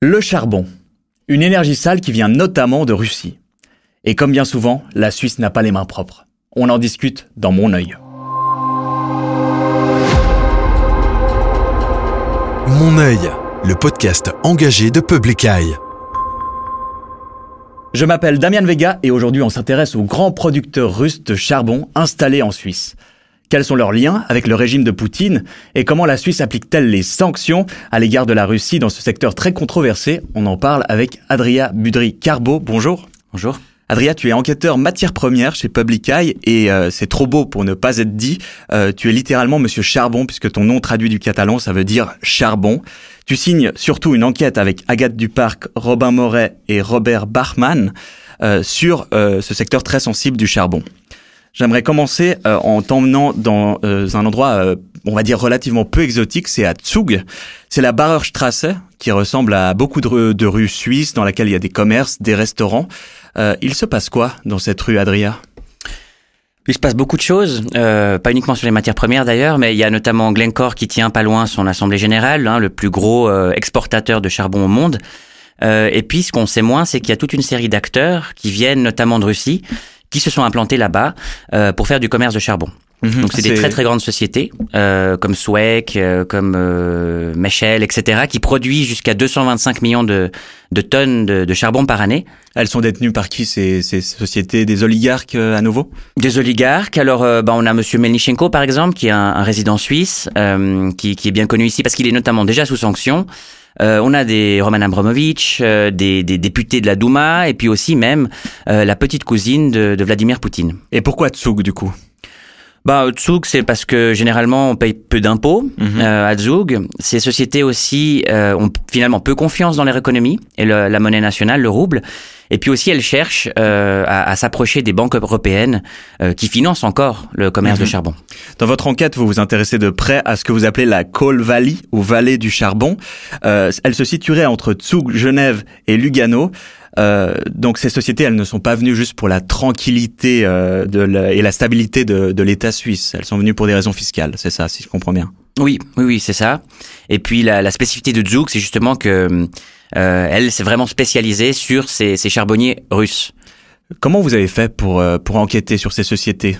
Le charbon, une énergie sale qui vient notamment de Russie. Et comme bien souvent, la Suisse n'a pas les mains propres. On en discute dans mon œil. Mon œil, le podcast engagé de Public Eye. Je m'appelle Damian Vega et aujourd'hui on s'intéresse aux grands producteurs russes de charbon installés en Suisse. Quels sont leurs liens avec le régime de Poutine et comment la Suisse applique-t-elle les sanctions à l'égard de la Russie dans ce secteur très controversé? On en parle avec Adria Budry-Carbo. Bonjour. Bonjour. Adria, tu es enquêteur matière première chez Public Eye et euh, c'est trop beau pour ne pas être dit. Euh, tu es littéralement Monsieur Charbon puisque ton nom traduit du catalan, ça veut dire charbon. Tu signes surtout une enquête avec Agathe Duparc, Robin Moret et Robert Bachmann euh, sur ce secteur très sensible du charbon. J'aimerais commencer en t'emmenant dans un endroit, on va dire relativement peu exotique, c'est à Zug. C'est la Barerstrasse qui ressemble à beaucoup de, rues suisses dans laquelle il y a des commerces, des restaurants. Euh, il se passe quoi dans cette rue, Adria? Il se passe beaucoup de choses, euh, pas uniquement sur les matières premières d'ailleurs, mais il y a notamment Glencore qui tient pas loin son assemblée générale, hein, le plus gros euh, exportateur de charbon au monde. et puis ce qu'on sait moins, c'est qu'il y a toute une série d'acteurs qui viennent notamment de Russie, qui se sont implantés là-bas pour faire du commerce de charbon. Mhm. Donc c'est des très très grandes sociétés euh, comme Swec, euh, comme euh, Mechel, etc. qui produisent jusqu'à 225 millions de, de tonnes de, de, charbon par année. Elles sont détenues par qui ces, ces sociétés? Des oligarques euh, à nouveau? Des oligarques. Alors euh, bah, on a Monsieur Melnichenko par exemple qui est un, un résident suisse qui, qui est bien connu ici parce qu'il est notamment déjà sous sanction. Euh, on a des Roman Abramovich, des, des, députés de la Douma, et puis aussi même la petite cousine de, de Vladimir Poutine. Et pourquoi Tsug du coup? Bah, Zug, c'est parce que généralement on paye peu d'impôts mhm. euh, à Zug. Ces sociétés aussi euh, ont finalement peu confiance dans leur économie et la monnaie nationale, le rouble. Et puis aussi, elles cherchent euh, à, s'approcher des banques européennes qui financent encore le commerce de mhm. charbon. Dans votre enquête, vous vous intéressez de près à ce que vous appelez la Coal Valley ou vallée du charbon. elle se situerait entre Zug, Genève et Lugano. Euh, donc ces sociétés, elles ne sont pas venues juste pour la tranquillité euh, de et la stabilité de, de l'État suisse. Elles sont venues pour des raisons fiscales. C'est ça, si je comprends bien. Oui, oui, oui, c'est ça. Et puis la, la spécificité de Zug, c'est justement que euh, elle s'est vraiment spécialisée sur ces, ces charbonniers russes. Comment vous avez fait pour euh, pour enquêter sur ces sociétés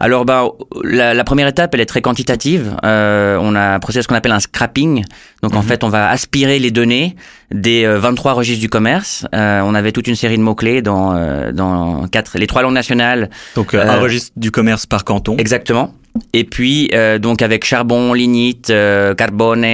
alors, bah, la, la, première étape, elle est très quantitative. Euh, on a procédé à ce qu'on appelle un scrapping. Donc, en mhm. fait, on va aspirer les données des 23 euh, registres du commerce. Euh, on avait toute une série de mots-clés dans, euh, dans quatre, les trois langues nationales. Donc, un registre du commerce par canton. Exactement. Et puis, donc, avec charbon, lignite, carbone,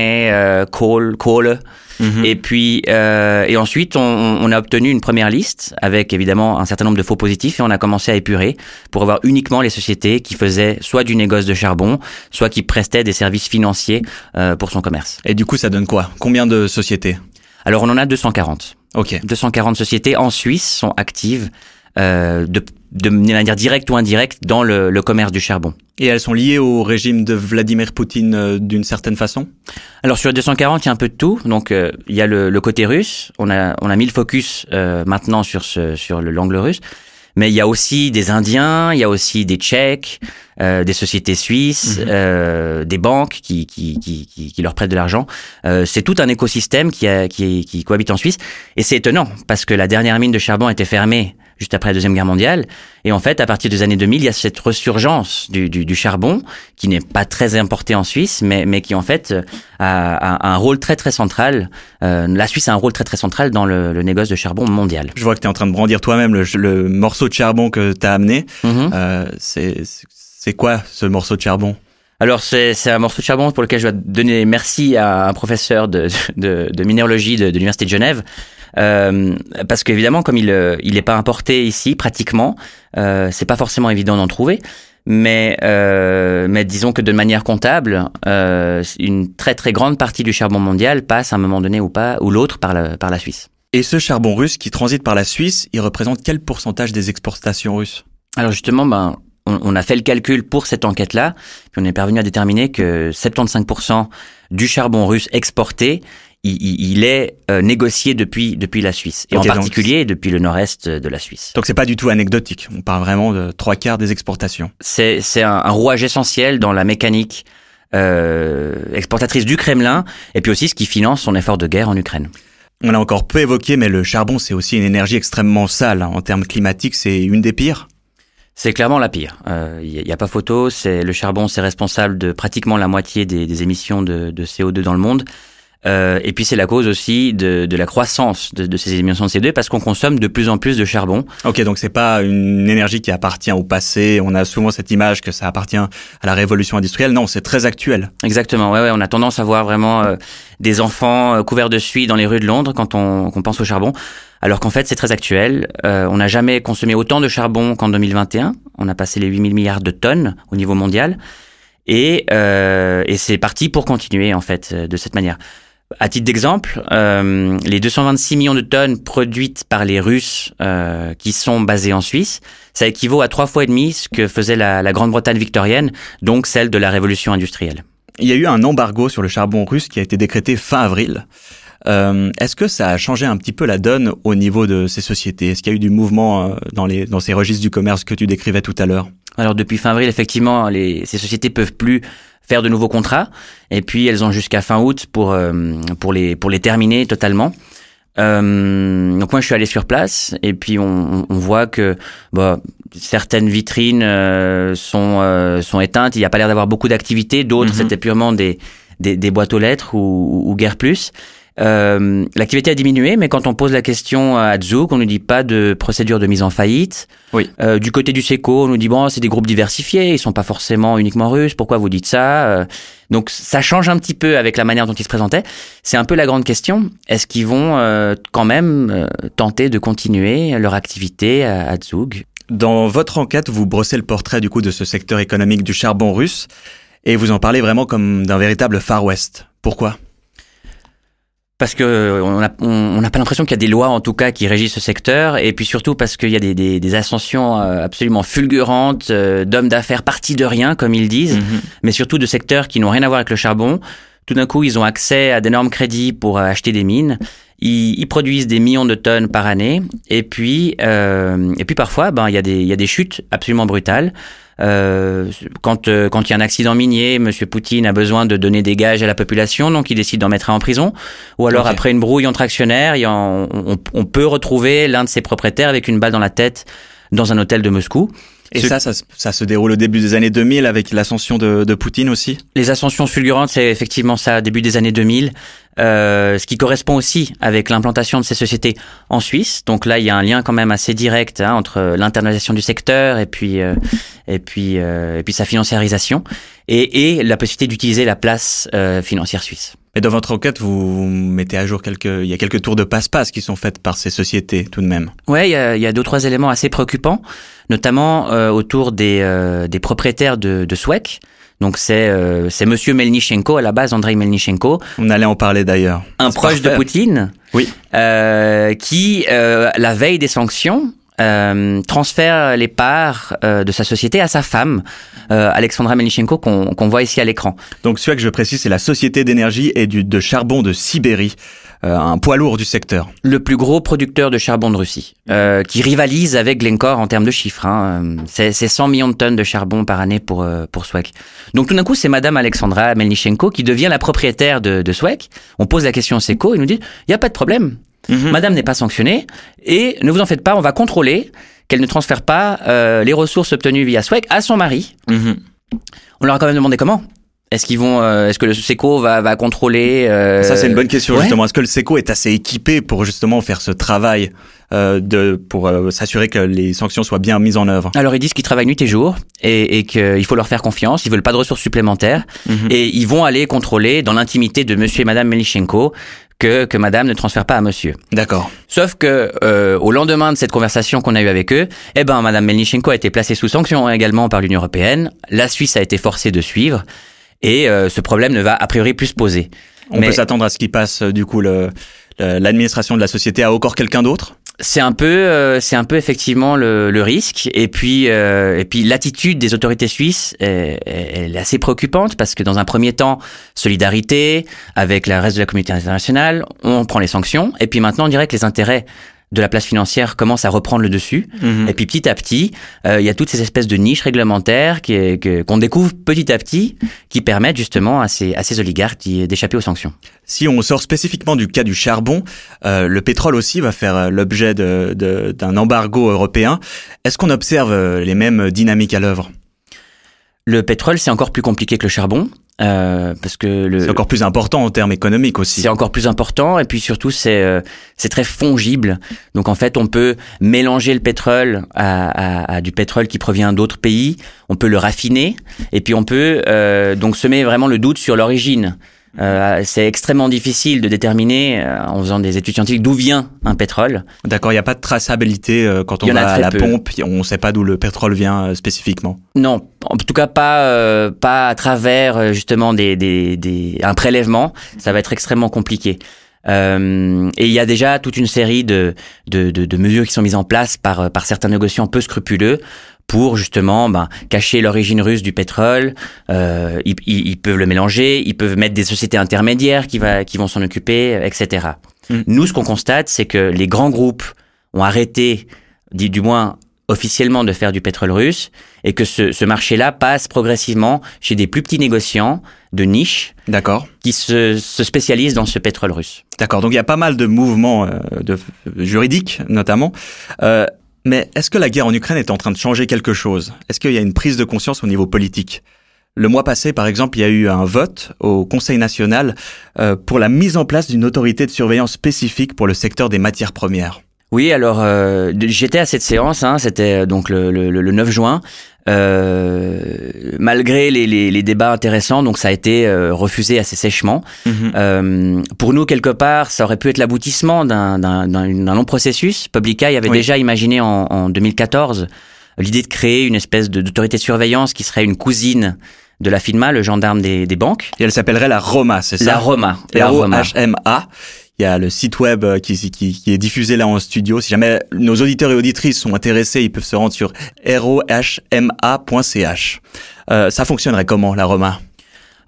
coal, coal. Mhm. Et puis, euh, et ensuite, on, on, a obtenu une première liste avec évidemment un certain nombre de faux positifs et on a commencé à épurer pour avoir uniquement les sociétés qui faisaient soit du négoce de charbon, soit qui prestaient des services financiers euh, pour son commerce. Et du coup, ça donne quoi? Combien de sociétés? Alors, on en a 240. Ok. 240 sociétés en Suisse sont actives euh, de, de manière directe ou indirecte dans le, le, commerce du charbon. Et elles sont liées au régime de Vladimir Poutine euh, d'une certaine façon? Alors sur les 240, il y a un peu de tout. Donc euh, il y a le, le, côté russe. On a, on a mis le focus euh, maintenant sur, ce, sur l'angle russe. Mais il y a aussi des Indiens, il y a aussi des Tchèques, euh, des sociétés suisses, euh, des banques qui, qui, qui, qui, leur prêtent de l'argent. Euh, c'est tout un écosystème qui, a, qui, qui cohabite en Suisse. Et c'est étonnant parce que la dernière mine de charbon a été fermée juste après la Deuxième Guerre mondiale. Et en fait, à partir des années 2000, il y a cette resurgence du, du, du charbon qui n'est pas très importé en Suisse, mais, mais qui en fait a, a un rôle très très central. Euh, la Suisse a un rôle très très central dans le, le négoce de charbon mondial. Je vois que tu es en train de brandir toi-même le, le, morceau de charbon que tu as amené. Mm-hmm. euh, c'est quoi ce morceau de charbon? Alors c'est un morceau de charbon pour lequel je dois donner merci à un professeur de, de, de minéralogie de, de l'université de Genève euh, parce qu'évidemment, comme il euh, il n'est pas importé ici pratiquement, euh, c'est pas forcément évident d'en trouver. Mais euh, mais disons que de manière comptable, euh, une très très grande partie du charbon mondial passe à un moment donné ou pas ou l'autre par la par la Suisse. Et ce charbon russe qui transite par la Suisse, il représente quel pourcentage des exportations russes? Alors justement, ben on, a fait le calcul pour cette enquête-là, puis on est parvenu à déterminer que 75% du charbon russe exporté il, est euh, négocié depuis depuis la Suisse et en particulier depuis le nord-est de la Suisse. Donc c'est pas du tout anecdotique. On parle vraiment de trois quarts des exportations. C'est c'est un, un, rouage essentiel dans la mécanique euh, exportatrice du Kremlin et puis aussi ce qui finance son effort de guerre en Ukraine. On l'a encore peu évoqué, mais le charbon, c'est aussi une énergie extrêmement sale. En termes climatiques, c'est une des pires. C'est clairement la pire. Il euh, n'y a, pas photo. C'est le charbon, c'est responsable de pratiquement la moitié des, des émissions de, de, CO2 dans le monde. Euh, et puis c'est la cause aussi de, de la croissance de, de, ces émissions de CO2 parce qu'on consomme de plus en plus de charbon. Ok, donc c'est pas une énergie qui appartient au passé. On a souvent cette image que ça appartient à la révolution industrielle. Non, c'est très actuel. Exactement. Ouais, ouais, on a tendance à voir vraiment euh, des enfants euh, couverts de suie dans les rues de Londres quand on, on pense au charbon. Alors qu'en fait, c'est très actuel. Euh, on n'a jamais consommé autant de charbon qu'en 2021. On a passé les 8000 milliards de tonnes au niveau mondial. Et, et c'est parti pour continuer, en fait, de cette manière. À titre d'exemple, euh, les 226 millions de tonnes produites par les Russes euh, qui sont basés en Suisse, ça équivaut à trois fois et demi ce que faisait la, la Grande-Bretagne victorienne, donc celle de la révolution industrielle. Il y a eu un embargo sur le charbon russe qui a été décrété fin avril. Euh, Est-ce que ça a changé un petit peu la donne au niveau de ces sociétés? Est-ce qu'il y a eu du mouvement euh, dans, les, dans ces registres du commerce que tu décrivais tout à l'heure? Alors depuis fin avril, effectivement, les, ces sociétés peuvent plus faire de nouveaux contrats. Et puis elles ont jusqu'à fin août pour euh, pour les pour les terminer totalement. Euh, donc moi je suis allé sur place et puis on, on voit que bah, certaines vitrines euh, sont euh, sont éteintes. Il n'y a pas l'air d'avoir beaucoup d'activités. D'autres mhm. c'était purement des, des, des boîtes aux lettres ou, ou, ou guère plus. Euh, l'activité a diminué, mais quand on pose la question à Zouk, on nous dit pas de procédure de mise en faillite. Oui. Euh, du côté du SECO, on nous dit bon, c'est des groupes diversifiés, ils sont pas forcément uniquement russes. Pourquoi vous dites ça euh, Donc ça change un petit peu avec la manière dont ils se présentaient. C'est un peu la grande question. Est-ce qu'ils vont euh, quand même euh, tenter de continuer leur activité à, à Zug Dans votre enquête, vous brossez le portrait du coup de ce secteur économique du charbon russe et vous en parlez vraiment comme d'un véritable Far West. Pourquoi? Parce que on n'a on, pas l'impression qu'il y a des lois en tout cas qui régissent ce secteur. Et puis surtout parce qu'il y a des, des, des, ascensions euh, absolument fulgurantes euh, d'hommes d'affaires partis de rien comme ils disent mm-hmm. mais surtout de secteurs qui n'ont rien à voir avec le charbon. Tout d'un coup ils ont accès à d'énormes crédits pour euh, acheter des mines ils, ils, produisent des millions de tonnes par année et puis euh, et puis parfois ben il y a des il y a des chutes absolument brutales euh, quand euh, quand il y a un accident minier, Monsieur Poutine a besoin de donner des gages à la population, donc il décide d'en mettre un en prison. Ou alors okay. après une brouille entre actionnaires, il y a, on, on, on, peut retrouver l'un de ses propriétaires avec une balle dans la tête dans un hôtel de Moscou. Et ça, ça, ça, se déroule au début des années 2000 avec l'ascension de, de, Poutine aussi? Les ascensions fulgurantes, c'est effectivement ça, début des années 2000, euh, ce qui correspond aussi avec l'implantation de ces sociétés en Suisse. Donc là, il y a un lien quand même assez direct hein, entre l'internalisation du secteur et puis euh, et puis euh, et puis sa financiarisation et, et la possibilité d'utiliser la place euh, financière suisse. Et dans votre enquête, vous mettez à jour quelques, il y a quelques tours de passe-passe qui sont faites par ces sociétés tout de même. Ouais, il y a, il y a deux trois éléments assez préoccupants, notamment euh, autour des, euh, des propriétaires de, de SWEC. Donc c'est euh, c'est Monsieur Melnichenko à la base, Andrei Melnichenko. On allait en parler d'ailleurs. Un proche parfait. de Poutine. Oui. Euh, qui euh, la veille des sanctions euh, transfère les parts euh, de sa société à sa femme, euh, Alexandra Melnichenko, qu'on qu voit ici à l'écran. Donc celui que je précise, c'est la Société d'énergie et du, de charbon de Sibérie. Euh, un poids lourd du secteur. Le plus gros producteur de charbon de Russie, euh, qui rivalise avec Glencore en termes de chiffres. Hein. C'est 100 millions de tonnes de charbon par année pour euh, pour Swek. Donc tout d'un coup, c'est Madame Alexandra Melnichenko qui devient la propriétaire de, de Swek. On pose la question au SECO, il nous dit, il y a pas de problème, Mmh. Madame n'est pas sanctionnée et ne vous en faites pas, on va contrôler qu'elle ne transfère pas euh, les ressources obtenues via SWEC à son mari. Mmh. On leur a quand même demandé comment. Est-ce qu'ils vont, euh, est-ce que le SECO va, va contrôler euh... Ça c'est une bonne question ouais. justement. Est-ce que le SECO est assez équipé pour justement faire ce travail euh, de pour euh, s'assurer que les sanctions soient bien mises en œuvre? Alors ils disent qu'ils travaillent nuit et jour et, et qu'il faut leur faire confiance. Ils veulent pas de ressources supplémentaires mmh. et ils vont aller contrôler dans l'intimité de Monsieur et Madame Melichenko que, que madame ne transfère pas à monsieur. D'accord. Sauf que euh, au lendemain de cette conversation qu'on a eue avec eux, eh ben madame Melnichenko a été placée sous sanction également par l'Union européenne. La Suisse a été forcée de suivre et euh, ce problème ne va a priori plus se poser. On Mais... peut s'attendre à ce qui passe du coup le l'administration de la société à encore quelqu'un d'autre? C'est un peu, euh, c'est un peu effectivement le, le risque. Et puis, euh, et puis l'attitude des autorités suisses est, est, assez préoccupante parce que dans un premier temps, solidarité avec le reste de la communauté internationale, on prend les sanctions. Et puis maintenant, on dirait que les intérêts de la place financière commence à reprendre le dessus. Mhm. Et puis petit à petit, euh, il y a toutes ces espèces de niches réglementaires qu'on découvre petit à petit, qui permettent justement à ces, à ces oligarques d'échapper aux sanctions. Si on sort spécifiquement du cas du charbon, euh, le pétrole aussi va faire euh, l'objet d'un embargo européen. Est-ce qu'on observe les mêmes dynamiques à l'œuvre? Le pétrole, c'est encore plus compliqué que le charbon, euh, parce que le, C'est encore plus important en termes économiques aussi. C'est encore plus important et puis surtout c'est euh, c'est très fongible. Donc en fait on peut mélanger le pétrole à, à- à du pétrole qui provient d'autres pays. On peut le raffiner et puis on peut euh, donc semer vraiment le doute sur l'origine. Euh, c'est extrêmement difficile de déterminer euh, en faisant des études scientifiques d'où vient un pétrole. D'accord, il n'y a pas de traçabilité euh, quand on va à la peu. pompe, on ne sait pas d'où le pétrole vient euh, spécifiquement. Non, en tout cas pas euh, pas à travers euh, justement des, des, des un prélèvement. Ça va être extrêmement compliqué. Euh, et il y a déjà toute une série de, de, de, de mesures qui sont mises en place par, par certains négociants peu scrupuleux pour justement ben, cacher l'origine russe du pétrole. Euh, ils, ils- peuvent le mélanger, ils peuvent mettre des sociétés intermédiaires qui, va, qui vont s'en occuper, etc. Mm. Nous, ce qu'on constate, c'est que les grands groupes ont arrêté, dit du moins officiellement, de faire du pétrole russe et que ce, ce marché-là passe progressivement chez des plus petits négociants de niche D'accord. qui se, se spécialisent dans ce pétrole russe. D'accord, donc il y a pas mal de mouvements euh, de, juridiques notamment. Euh, mais est-ce que la guerre en Ukraine est en train de changer quelque chose? Est-ce qu'il y a une prise de conscience au niveau politique? Le mois passé, par exemple, il y a eu un vote au Conseil national euh, pour la mise en place d'une autorité de surveillance spécifique pour le secteur des matières premières. Oui, alors euh, j'étais à cette séance, hein, c'était donc le, le, le 9 juin. Euh, malgré les, les, les débats intéressants, donc ça a été euh, refusé assez sèchement. Euh, pour nous, quelque part, ça aurait pu être l'aboutissement d'un d'un- d'un- d'un long processus. Public Eye avait Oui. déjà imaginé en, en 2014 l'idée de créer une espèce d'autorité de surveillance qui serait une cousine de la FINMA, le gendarme des, des banques. Et elle s'appellerait la Roma, c'est ça? La Roma. La Roma. R-O-H-M-A. Il y a le site web euh, qui, qui, qui est diffusé là en studio. Si jamais nos auditeurs et auditrices sont intéressés, ils peuvent se rendre sur rohma.ch. Euh, ça fonctionnerait comment, la Roma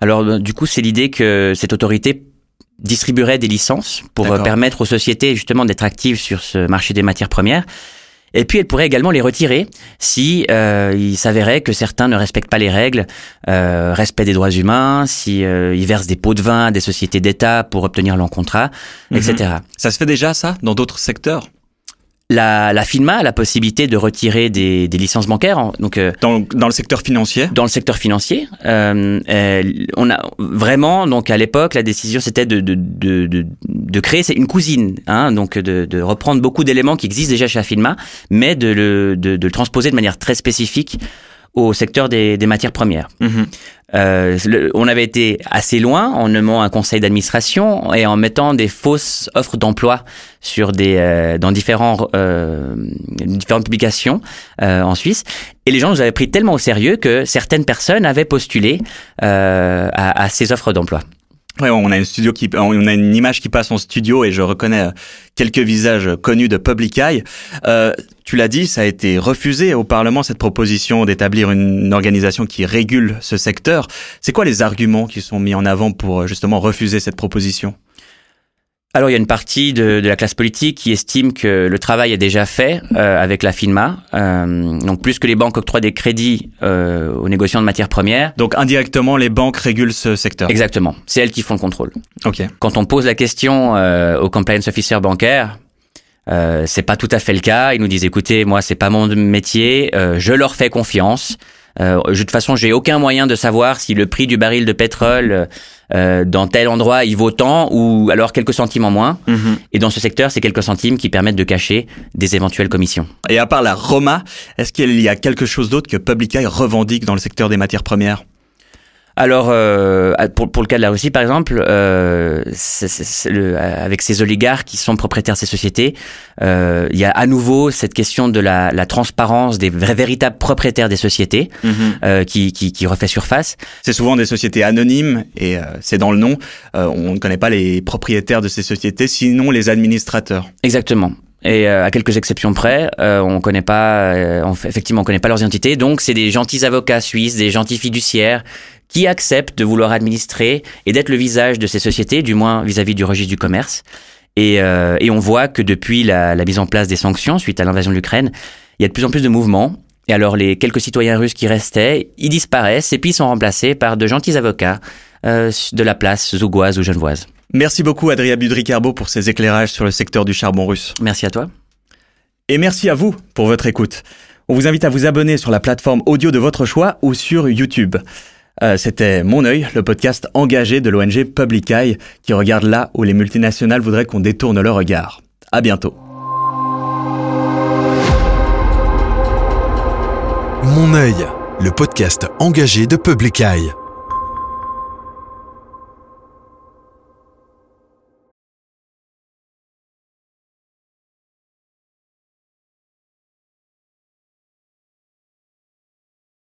Alors, euh, du coup, c'est l'idée que cette autorité distribuerait des licences pour euh, permettre aux sociétés justement d'être actives sur ce marché des matières premières. Et puis, elle pourrait également les retirer si euh, il s'avérait que certains ne respectent pas les règles, euh, respect des droits humains, si euh, ils versent des pots de vin à des sociétés d'État pour obtenir leur contrat, Mhm. etc. Ça se fait déjà, ça, dans d'autres secteurs? La, la FINMA a la possibilité de retirer des, des licences bancaires, donc euh, dans, dans le secteur financier? dans le secteur financier. Euh, euh, on a vraiment donc à l'époque la décision c'était de de, de, de, créer c'est une cousine, hein, donc de, de reprendre beaucoup d'éléments qui existent déjà chez la FINMA, mais de le de, de le transposer de manière très spécifique au secteur des, des matières premières. Mhm. Euh, le- on avait été assez loin en nommant un conseil d'administration et en mettant des fausses offres d'emploi sur des euh, dans différents euh, différentes publications euh, en Suisse et les gens nous avaient pris tellement au sérieux que certaines personnes avaient postulé euh, à, à ces offres d'emploi. On a une studio qui, on a une image qui passe en studio et je reconnais euh, quelques visages connus de Public Eye. Euh, tu l'as dit, ça a été refusé au Parlement cette proposition d'établir une organisation qui régule ce secteur. C'est quoi les arguments qui sont mis en avant pour euh, justement refuser cette proposition? Alors il y a une partie de, de la classe politique qui estime que le travail est déjà fait euh, avec la FINMA. Euh, donc plus que les banques octroient des crédits euh, aux négociants de matières premières. Donc indirectement, les banques régulent ce secteur. Exactement, c'est elles qui font le contrôle. Ok. Quand on pose la question euh, au compliance officer bancaire, euh, c'est pas tout à fait le cas. Ils nous disent écoutez, moi c'est pas mon métier, euh, je leur fais confiance. Euh, je- de toute façon, j'ai aucun moyen de savoir si le prix du baril de pétrole euh, dans tel endroit il vaut tant ou alors quelques centimes en moins. Mhm. Et dans ce secteur, c'est quelques centimes qui permettent de cacher des éventuelles commissions. Et à part la Roma, est-ce qu'il y a quelque chose d'autre que Public Eye revendique dans le secteur des matières premières? Alors, euh, pour, pour le cas de la Russie, par exemple, euh, le- avec ces oligarques qui sont propriétaires de ces sociétés, euh, il y a à nouveau cette question de la, la transparence des vrais, véritables propriétaires des sociétés euh, qui, qui, qui refait surface. C'est souvent des sociétés anonymes et euh, c'est dans le nom. Euh, on ne connaît pas les propriétaires de ces sociétés, sinon les administrateurs. Exactement. Et euh, à quelques exceptions près, euh, on connaît pas, euh, on fait- effectivement, on connaît pas leurs identités. Donc, c'est des gentils avocats suisses, des gentils fiduciaires qui acceptent de vouloir administrer et d'être le visage de ces sociétés, du moins vis-à-vis du registre du commerce. Et, euh, et on voit que depuis la, la mise en place des sanctions suite à l'invasion de l'Ukraine, il y a de plus en plus de mouvements. Et alors les quelques citoyens russes qui restaient, ils disparaissent et puis ils sont remplacés par de gentils avocats euh, de la place zougoise ou genevoise. Merci beaucoup Adrien Budricarbo pour ces éclairages sur le secteur du charbon russe. Merci à toi. Et merci à vous pour votre écoute. On vous invite à vous abonner sur la plateforme audio de votre choix ou sur YouTube. Euh, C'était Mon œil, le podcast engagé de l'ONG Public Eye qui regarde là où les multinationales voudraient qu'on détourne leur regard. À bientôt. Mon œil, le podcast engagé de Public Eye.